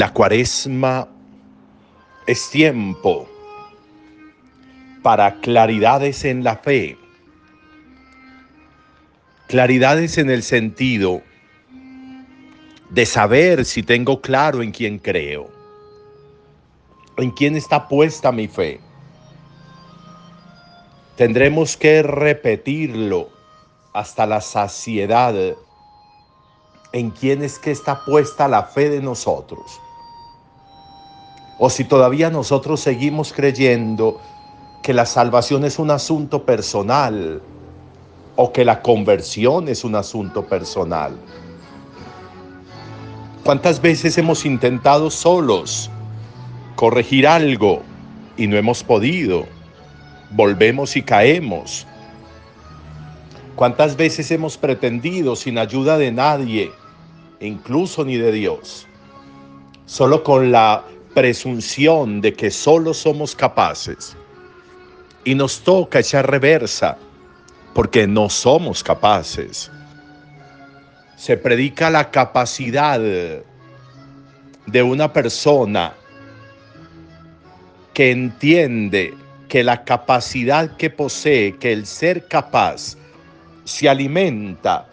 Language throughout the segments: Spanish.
La cuaresma es tiempo para claridades en la fe, claridades en el sentido de saber si tengo claro en quién creo, en quién está puesta mi fe. Tendremos que repetirlo hasta la saciedad en quién es que está puesta la fe de nosotros. O si todavía nosotros seguimos creyendo que la salvación es un asunto personal o que la conversión es un asunto personal. ¿Cuántas veces hemos intentado solos corregir algo y no hemos podido? Volvemos y caemos. ¿Cuántas veces hemos pretendido sin ayuda de nadie incluso ni de Dios, solo con la presunción de que solo somos capaces. Y nos toca echar reversa porque no somos capaces. Se predica la capacidad de una persona que entiende que la capacidad que posee, que el ser capaz, se alimenta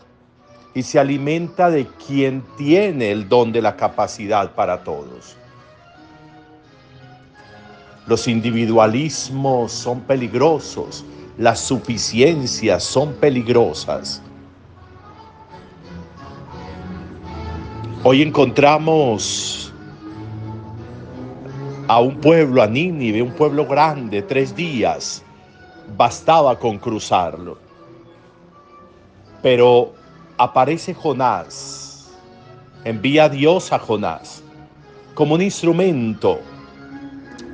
y se alimenta de quien tiene el don de la capacidad para todos. Los individualismos son peligrosos, las suficiencias son peligrosas. Hoy encontramos a un pueblo, a Nínive, un pueblo grande, tres días, bastaba con cruzarlo. Pero aparece Jonás, envía a Dios a Jonás como un instrumento.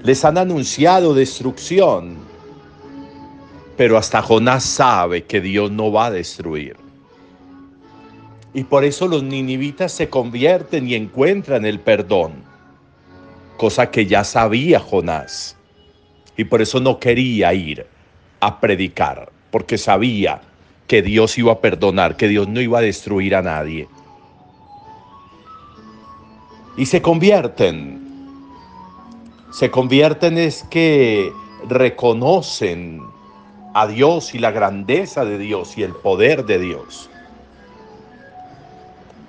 Les han anunciado destrucción, pero hasta Jonás sabe que Dios no va a destruir. Y por eso los ninivitas se convierten y encuentran el perdón, cosa que ya sabía Jonás. Y por eso no quería ir a predicar, porque sabía que Dios iba a perdonar, que Dios no iba a destruir a nadie. Y se convierten. Se convierten es que reconocen a Dios y la grandeza de Dios y el poder de Dios.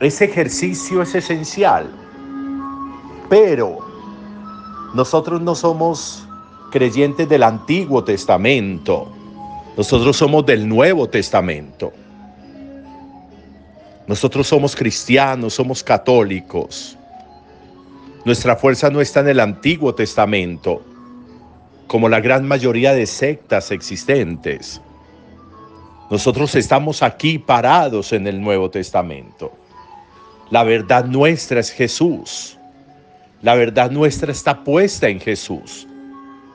Ese ejercicio es esencial, pero nosotros no somos creyentes del Antiguo Testamento nosotros somos del Nuevo Testamento. Nosotros somos cristianos, somos católicos. Nuestra fuerza no está en el Antiguo Testamento, como la gran mayoría de sectas existentes. Nosotros estamos aquí parados en el Nuevo Testamento. La verdad nuestra es Jesús. La verdad nuestra está puesta en Jesús.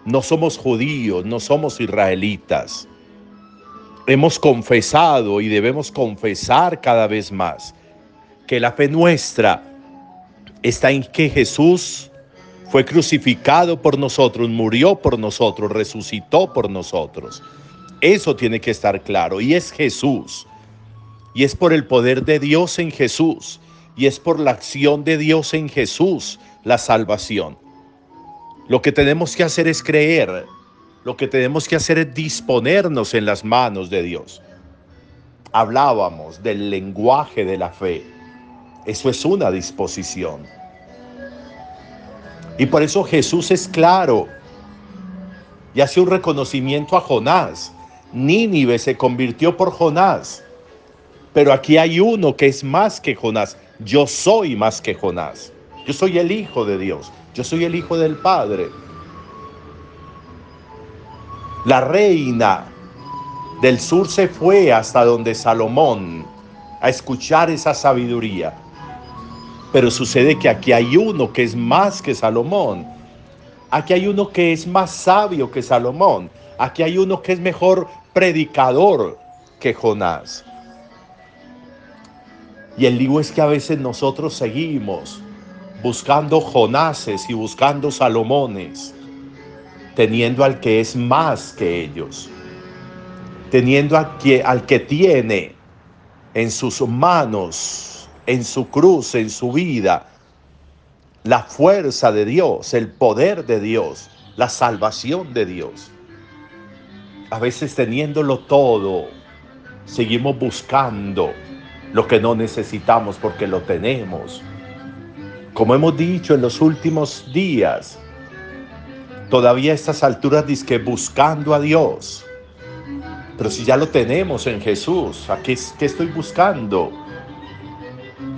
No somos judíos, no somos israelitas hemos confesado y debemos confesar cada vez más que la fe nuestra está en que Jesús fue crucificado por nosotros, murió por nosotros, resucitó por nosotros. Eso tiene que estar claro y es Jesús. Y es por el poder de Dios en Jesús y es por la acción de Dios en Jesús la salvación. Lo que tenemos que hacer es creer lo que tenemos que hacer es disponernos en las manos de Dios. Hablábamos del lenguaje de la fe. Eso es una disposición. Y por eso Jesús es claro y hace un reconocimiento a Jonás. Nínive se convirtió por Jonás. Pero aquí hay uno que es más que Jonás. Yo soy más que Jonás. Yo soy el Hijo de Dios. Yo soy el Hijo del Padre. La reina del sur se fue hasta donde Salomón a escuchar esa sabiduría. Pero sucede que aquí hay uno que es más que Salomón. Aquí hay uno que es más sabio que Salomón. Aquí hay uno que es mejor predicador que Jonás. Y el lío es que a veces nosotros seguimos buscando Jonases y buscando Salomones teniendo al que es más que ellos, teniendo al que, al que tiene en sus manos, en su cruz, en su vida, la fuerza de Dios, el poder de Dios, la salvación de Dios. A veces teniéndolo todo, seguimos buscando lo que no necesitamos porque lo tenemos. Como hemos dicho en los últimos días, todavía a estas alturas dice buscando a Dios. Pero si ya lo tenemos en Jesús, ¿a qué, qué estoy buscando?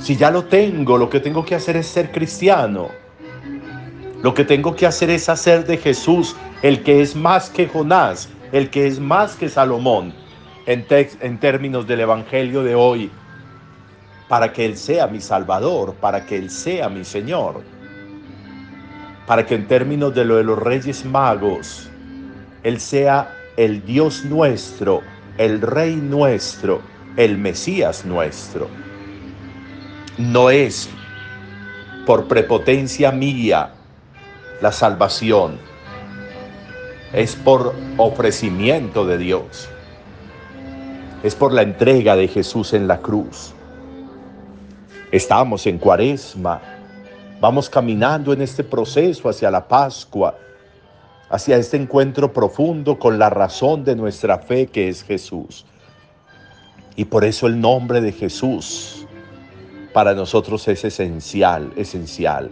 Si ya lo tengo, lo que tengo que hacer es ser cristiano. Lo que tengo que hacer es hacer de Jesús el que es más que Jonás, el que es más que Salomón, en, términos del Evangelio de hoy, para que Él sea mi Salvador, para que Él sea mi Señor, para que en términos de lo de los Reyes Magos, Él sea el Dios nuestro, el Rey nuestro, el Mesías nuestro. No es por prepotencia mía la salvación, es por ofrecimiento de Dios, es por la entrega de Jesús en la cruz. Estamos en cuaresma, vamos caminando en este proceso hacia la Pascua, hacia este encuentro profundo con la razón de nuestra fe que es Jesús. Y por eso el nombre de Jesús para nosotros es esencial, esencial.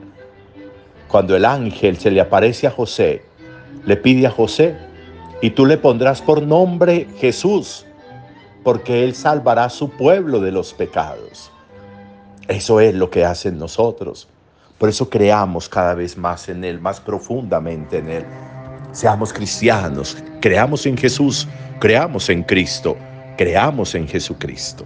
Cuando el ángel se le aparece a José, le pide a José, y tú le pondrás por nombre Jesús, porque Él salvará a su pueblo de los pecados. Eso es lo que hacen nosotros. Por eso creamos cada vez más en Él, más profundamente en Él. Seamos cristianos, creamos en Jesús, creamos en Cristo, creamos en Jesucristo.